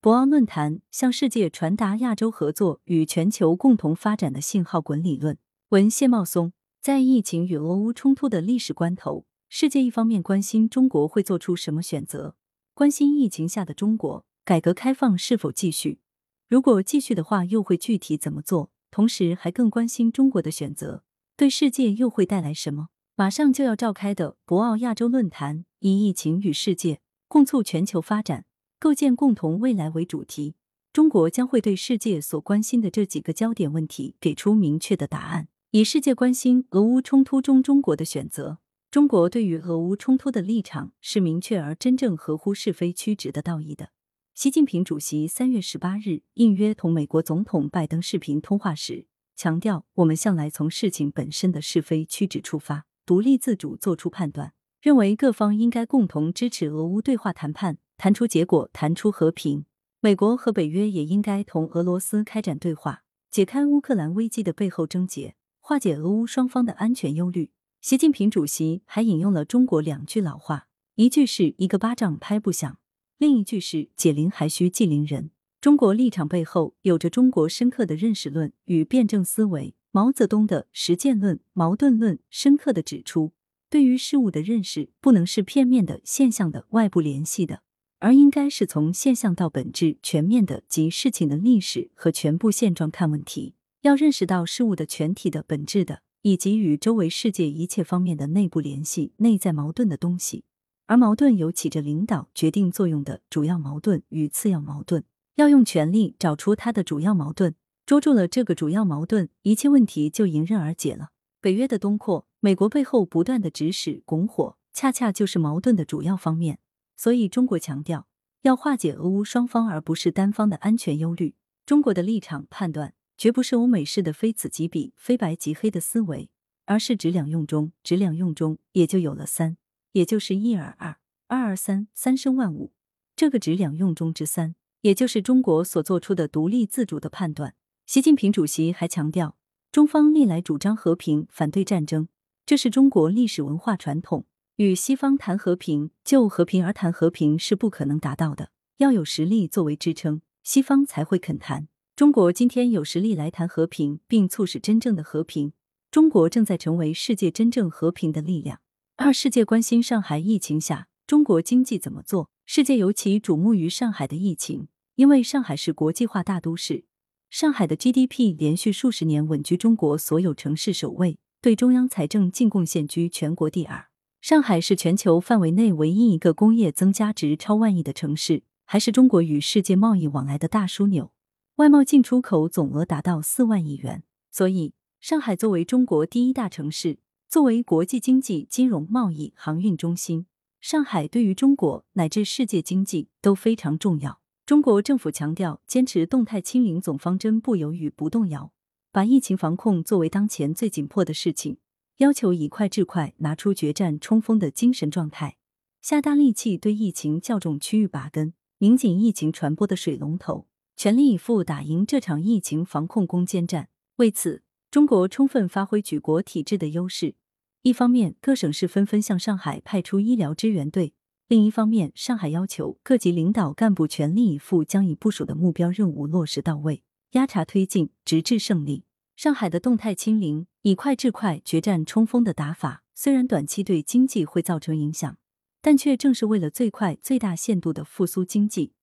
博鳌论坛向世界传达亚洲合作与全球共同发展的信号滚理论。文谢茂松在疫情与俄乌冲突的历史关头，世界一方面关心中国会做出什么选择，关心疫情下的中国改革开放是否继续，如果继续的话，又会具体怎么做？同时还更关心中国的选择对世界又会带来什么？马上就要召开的博鳌亚洲论坛，以疫情与世界共促全球发展、构建共同未来为主题。中国将会对世界所关心的这几个焦点问题给出明确的答案。以世界关心俄乌冲突中中国的选择，中国对于俄乌冲突的立场是明确而真正合乎是非曲直的道义的。习近平主席三月十八日应约同美国总统拜登视频通话时强调，我们向来从事情本身的是非曲直出发。独立自主做出判断，认为各方应该共同支持俄乌对话谈判，谈出结果，谈出和平。美国和北约也应该同俄罗斯开展对话，解开乌克兰危机的背后症结，化解俄乌双方的安全忧虑。习近平主席还引用了中国两句老话，一句是一个巴掌拍不响，另一句是解铃还需系铃人。中国立场背后有着中国深刻的认识论与辩证思维。毛泽东的实践论、矛盾论深刻的指出，对于事物的认识不能是片面的、现象的、外部联系的，而应该是从现象到本质、全面的及事情的历史和全部现状看问题。要认识到事物的全体的本质的，以及与周围世界一切方面的内部联系、内在矛盾的东西。而矛盾有起着领导、决定作用的主要矛盾与次要矛盾，要用权力找出它的主要矛盾。捉住了这个主要矛盾，一切问题就迎刃而解了。北约的东扩，美国背后不断的指使拱火，恰恰就是矛盾的主要方面。所以，中国强调要化解俄乌双方而不是单方的安全忧虑。中国的立场判断绝不是欧美式的非此即彼、非白即黑的思维，而是质两用中，质两用中也就有了三，也就是一而二，二而三，三生万物。这个质两用中之三，也就是中国所做出的独立自主的判断。习近平主席还强调，中方历来主张和平，反对战争，这是中国历史文化传统。与西方谈和平，就和平而谈和平是不可能达到的，要有实力作为支撑，西方才会肯谈。中国今天有实力来谈和平，并促使真正的和平，中国正在成为世界真正和平的力量。二世界关心上海疫情下中国经济怎么做，世界尤其瞩目于上海的疫情，因为上海是国际化大都市。上海的 GDP 连续数十年稳居中国所有城市首位，对中央财政净贡献居全国第二。上海是全球范围内唯一一个工业增加值超万亿的城市，还是中国与世界贸易往来的大枢纽，外贸进出口总额达到四万亿元。所以，上海作为中国第一大城市，作为国际经济、金融、贸易、航运中心，上海对于中国乃至世界经济都非常重要。中国政府强调坚持动态清零总方针，不犹豫、不动摇，把疫情防控作为当前最紧迫的事情，要求以快制快，拿出决战冲锋的精神状态，下大力气对疫情较重区域拔根，拧紧疫情传播的水龙头，全力以赴打赢这场疫情防控攻坚战。为此，中国充分发挥举国体制的优势，一方面各省市纷纷向上海派出医疗支援队。另一方面，上海要求各级领导干部全力以赴，将已部署的目标任务落实到位，压查推进，直至胜利。上海的动态清零、以快制快、决战冲锋的打法，虽然短期对经济会造成影响，但却正是为了最快、最大限度的复苏经济。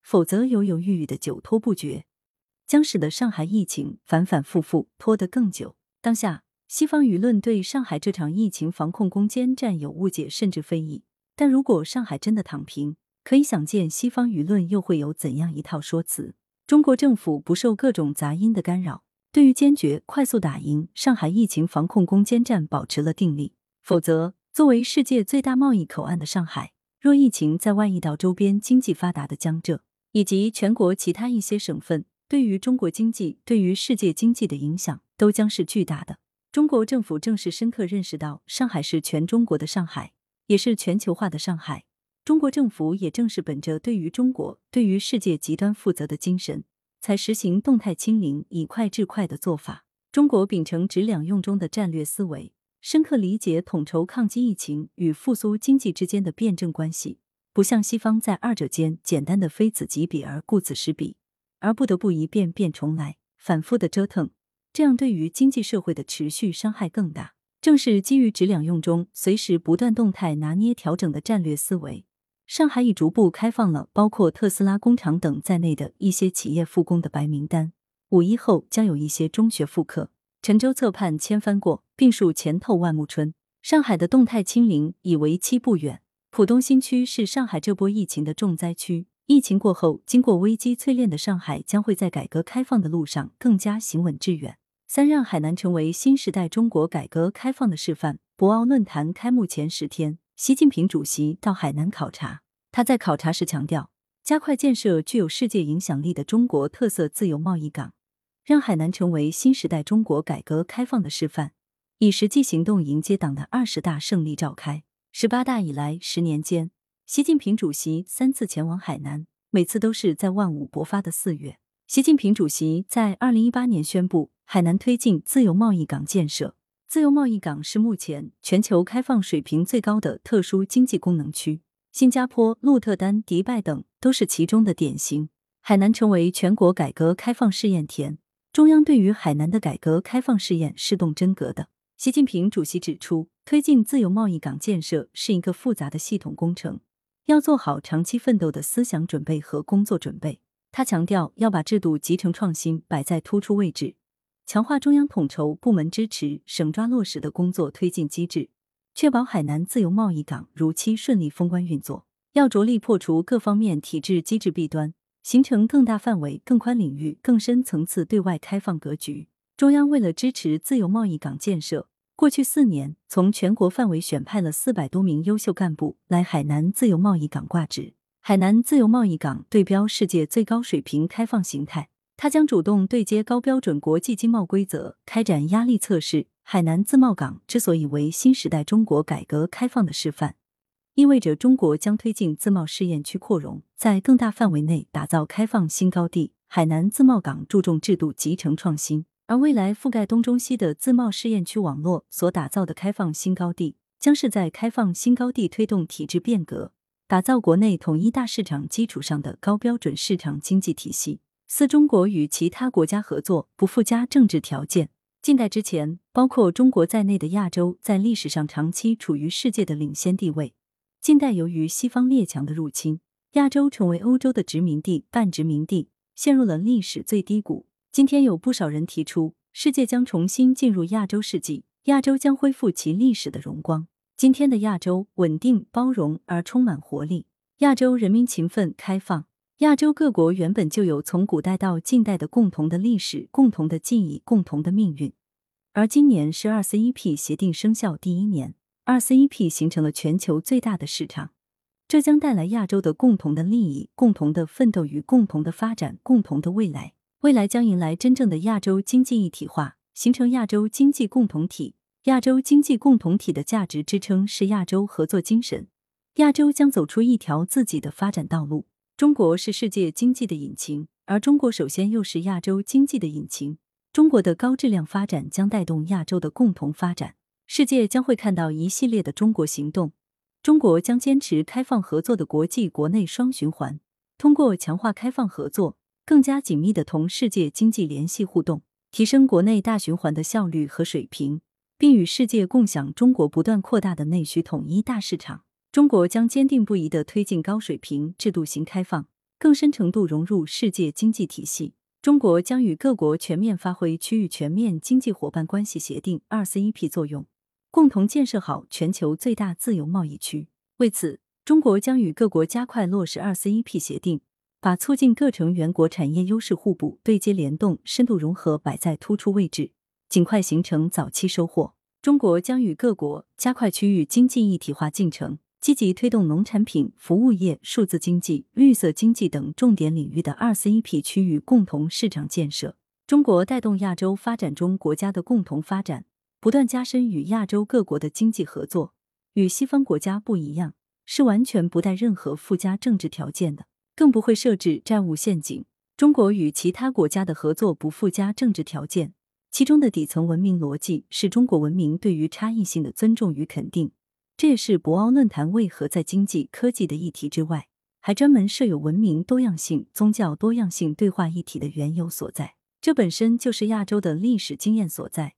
否则，犹犹豫豫的久拖不决，将使得上海疫情反反复复，拖得更久。当下，西方舆论对上海这场疫情防控攻坚战有误解，甚至非议。但如果上海真的躺平，可以想见西方舆论又会有怎样一套说辞。中国政府不受各种杂音的干扰，对于坚决快速打赢上海疫情防控攻坚战保持了定力。否则，作为世界最大贸易口岸的上海，若疫情再外溢到周边经济发达的江浙以及全国其他一些省份，对于中国经济、对于世界经济的影响都将是巨大的。中国政府正是深刻认识到，上海是全中国的上海。也是全球化的上海，中国政府也正是本着对于中国、对于世界极端负责的精神，才实行动态清零、以快制快的做法。中国秉承“质两用”中的战略思维，深刻理解统筹抗击疫情与复苏经济之间的辩证关系，不像西方在二者间简单的非此即彼而顾此失彼，而不得不一变变重来，反复的折腾，这样对于经济社会的持续伤害更大。正是基于质两用中随时不断动态拿捏调整的战略思维，上海已逐步开放了包括特斯拉工厂等在内的一些企业复工的白名单。五一后将有一些中学复课。沉舟侧畔千帆过，病树前透万木春。上海的动态清零已为期不远。浦东新区是上海这波疫情的重灾区。疫情过后，经过危机淬炼的上海将会在改革开放的路上更加行稳致远。三让海南成为新时代中国改革开放的示范。博鳌论坛开幕前十天，习近平主席到海南考察。他在考察时强调，加快建设具有世界影响力的中国特色自由贸易港，让海南成为新时代中国改革开放的示范。以实际行动迎接党的二十大胜利召开。十八大以来十年间，习近平主席三次前往海南，每次都是在万物勃发的四月。习近平主席在二零一八年宣布，海南推进自由贸易港建设。自由贸易港是目前全球开放水平最高的特殊经济功能区，新加坡、鹿特丹、迪拜等都是其中的典型。海南成为全国改革开放试验田，中央对于海南的改革开放试验是动真格的。习近平主席指出，推进自由贸易港建设是一个复杂的系统工程，要做好长期奋斗的思想准备和工作准备。他强调，要把制度集成创新摆在突出位置，强化中央统筹、部门支持、省抓落实的工作推进机制，确保海南自由贸易港如期顺利封关运作。要着力破除各方面体制机制弊端，形成更大范围、更宽领域、更深层次对外开放格局。中央为了支持自由贸易港建设，过去四年从全国范围选派了四百多名优秀干部来海南自由贸易港挂职。海南自由贸易港对标世界最高水平开放形态，它将主动对接高标准国际经贸规则，开展压力测试。海南自贸港之所以为新时代中国改革开放的示范，意味着中国将推进自贸试验区扩容，在更大范围内打造开放新高地。海南自贸港注重制度集成创新。而未来覆盖东中西的自贸试验区网络所打造的开放新高地，将是在开放新高地推动体制变革、打造国内统一大市场基础上的高标准市场经济体系。四、中国与其他国家合作不附加政治条件。近代之前，包括中国在内的亚洲在历史上长期处于世界的领先地位。近代由于西方列强的入侵，亚洲成为欧洲的殖民地、半殖民地，陷入了历史最低谷。今天有不少人提出，世界将重新进入亚洲世纪，亚洲将恢复其历史的荣光。今天的亚洲稳定、包容而充满活力，亚洲人民勤奋、开放。亚洲各国原本就有从古代到近代的共同的历史、共同的记忆、共同的命运。而今年是二 CEP 协定生效第一年，二 CEP 形成了全球最大的市场，这将带来亚洲的共同的利益、共同的奋斗与共同的发展、共同的未来。未来将迎来真正的亚洲经济一体化，形成亚洲经济共同体。亚洲经济共同体的价值支撑是亚洲合作精神。亚洲将走出一条自己的发展道路。中国是世界经济的引擎，而中国首先又是亚洲经济的引擎。中国的高质量发展将带动亚洲的共同发展。世界将会看到一系列的中国行动。中国将坚持开放合作的国际国内双循环，通过强化开放合作。更加紧密的同世界经济联系互动，提升国内大循环的效率和水平，并与世界共享中国不断扩大的内需统一大市场。中国将坚定不移的推进高水平制度型开放，更深程度融入世界经济体系。中国将与各国全面发挥区域全面经济伙伴关系协定二 CEP 作用，共同建设好全球最大自由贸易区。为此，中国将与各国加快落实二 CEP 协定。把促进各成员国产业优势互补、对接联动、深度融合摆在突出位置，尽快形成早期收获。中国将与各国加快区域经济一体化进程，积极推动农产品、服务业、数字经济、绿色经济等重点领域的二 CEP 区域共同市场建设。中国带动亚洲发展中国家的共同发展，不断加深与亚洲各国的经济合作。与西方国家不一样，是完全不带任何附加政治条件的。更不会设置债务陷阱。中国与其他国家的合作不附加政治条件，其中的底层文明逻辑是中国文明对于差异性的尊重与肯定，这也是博鳌论坛为何在经济、科技的议题之外，还专门设有文明多样性、宗教多样性对话议题的缘由所在。这本身就是亚洲的历史经验所在。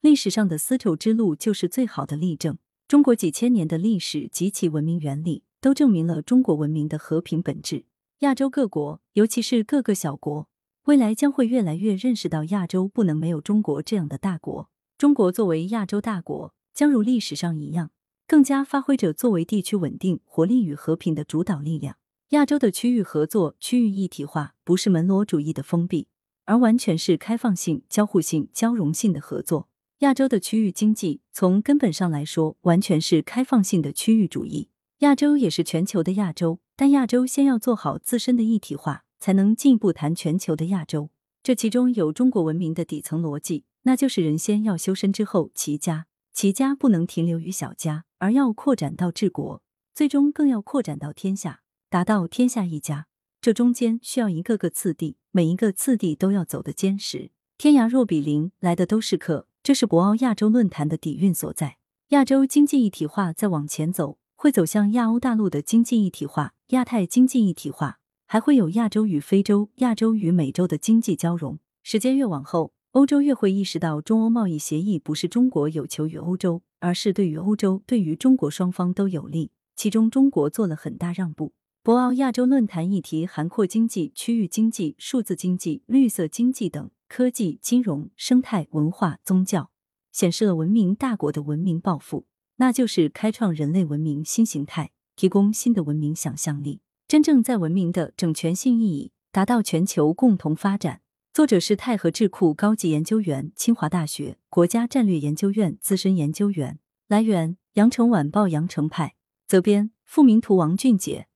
历史上的丝绸之路就是最好的例证。中国几千年的历史及其文明原理，都证明了中国文明的和平本质。亚洲各国，尤其是各个小国，未来将会越来越认识到亚洲不能没有中国这样的大国。中国作为亚洲大国，将如历史上一样，更加发挥着作为地区稳定、活力与和平的主导力量。亚洲的区域合作、区域一体化，不是门罗主义的封闭，而完全是开放性、交互性、交融性的合作。亚洲的区域经济，从根本上来说，完全是开放性的区域主义。亚洲也是全球的亚洲，但亚洲先要做好自身的一体化，才能进一步谈全球的亚洲。这其中有中国文明的底层逻辑，那就是人先要修身之后齐家，齐家不能停留于小家，而要扩展到治国，最终更要扩展到天下，达到天下一家。这中间需要一个个次第，每一个次第都要走得坚实。天涯若比邻，来的都是客，这是博鳌亚洲论坛的底蕴所在。亚洲经济一体化再往前走。会走向亚欧大陆的经济一体化、亚太经济一体化，还会有亚洲与非洲、亚洲与美洲的经济交融。时间越往后，欧洲越会意识到中欧贸易协议不是中国有求于欧洲，而是对于欧洲、对于中国双方都有利。其中，中国做了很大让步。博鳌亚洲论坛议题涵括经济、区域经济、数字经济、绿色经济等，科技、金融、生态、文化、宗教，显示了文明大国的文明抱负。那就是开创人类文明新形态，提供新的文明想象力，真正在文明的整全性意义，达到全球共同发展。作者是泰和智库高级研究员，清华大学国家战略研究院资深研究员。来源：羊城晚报羊城派，责编：付明图，王俊杰。